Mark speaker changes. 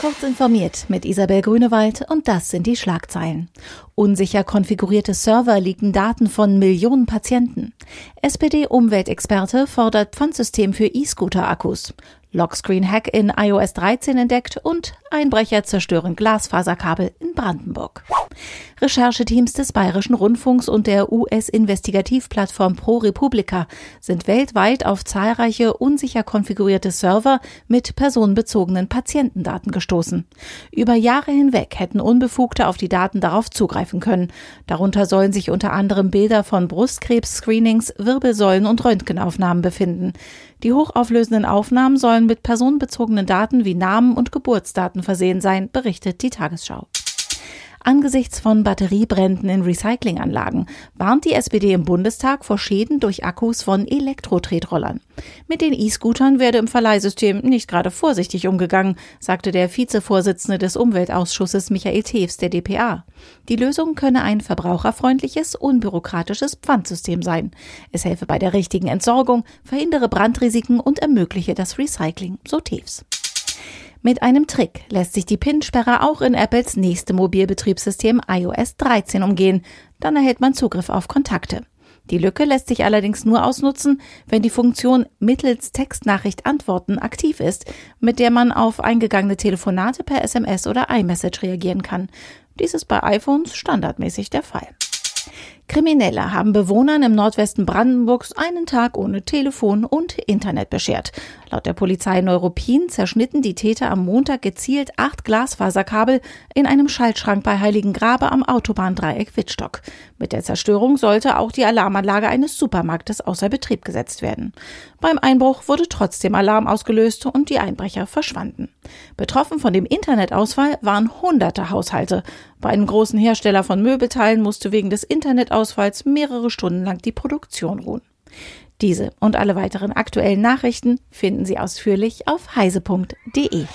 Speaker 1: Kurz informiert mit Isabel Grünewald und das sind die Schlagzeilen. Unsicher konfigurierte Server liegen Daten von Millionen Patienten. SPD-Umweltexperte fordert Pfandsystem für E-Scooter-Akkus. Lockscreen-Hack in iOS 13 entdeckt und Einbrecher zerstören Glasfaserkabel in Brandenburg. Rechercheteams des Bayerischen Rundfunks und der US-Investigativplattform Pro Republica sind weltweit auf zahlreiche unsicher konfigurierte Server mit personenbezogenen Patientendaten gestoßen. Über Jahre hinweg hätten Unbefugte auf die Daten darauf zugreifen können. Darunter sollen sich unter anderem Bilder von Brustkrebs-Screenings, Wirbelsäulen und Röntgenaufnahmen befinden. Die hochauflösenden Aufnahmen sollen mit personenbezogenen Daten wie Namen und Geburtsdaten versehen sein, berichtet die Tagesschau. Angesichts von Batteriebränden in Recyclinganlagen warnt die SPD im Bundestag vor Schäden durch Akkus von Elektro-Tretrollern. Mit den E-Scootern werde im Verleihsystem nicht gerade vorsichtig umgegangen, sagte der Vizevorsitzende des Umweltausschusses Michael Tews der DPA. Die Lösung könne ein verbraucherfreundliches, unbürokratisches Pfandsystem sein. Es helfe bei der richtigen Entsorgung, verhindere Brandrisiken und ermögliche das Recycling, so Tews. Mit einem Trick lässt sich die PIN-Sperre auch in Apples nächstem Mobilbetriebssystem iOS 13 umgehen. Dann erhält man Zugriff auf Kontakte. Die Lücke lässt sich allerdings nur ausnutzen, wenn die Funktion mittels Textnachricht antworten aktiv ist, mit der man auf eingegangene Telefonate per SMS oder iMessage reagieren kann. Dies ist bei iPhones standardmäßig der Fall. Kriminelle haben Bewohnern im Nordwesten Brandenburgs einen Tag ohne Telefon und Internet beschert. Laut der Polizei Neuruppin zerschnitten die Täter am Montag gezielt acht Glasfaserkabel in einem Schaltschrank bei Heiligengrabe am Autobahndreieck Wittstock. Mit der Zerstörung sollte auch die Alarmanlage eines Supermarktes außer Betrieb gesetzt werden. Beim Einbruch wurde trotzdem Alarm ausgelöst und die Einbrecher verschwanden. Betroffen von dem Internetausfall waren hunderte Haushalte. Bei einem großen Hersteller von Möbelteilen musste wegen des Internetausfalls mehrere Stunden lang die Produktion ruhen. Diese und alle weiteren aktuellen Nachrichten finden Sie ausführlich auf heise.de.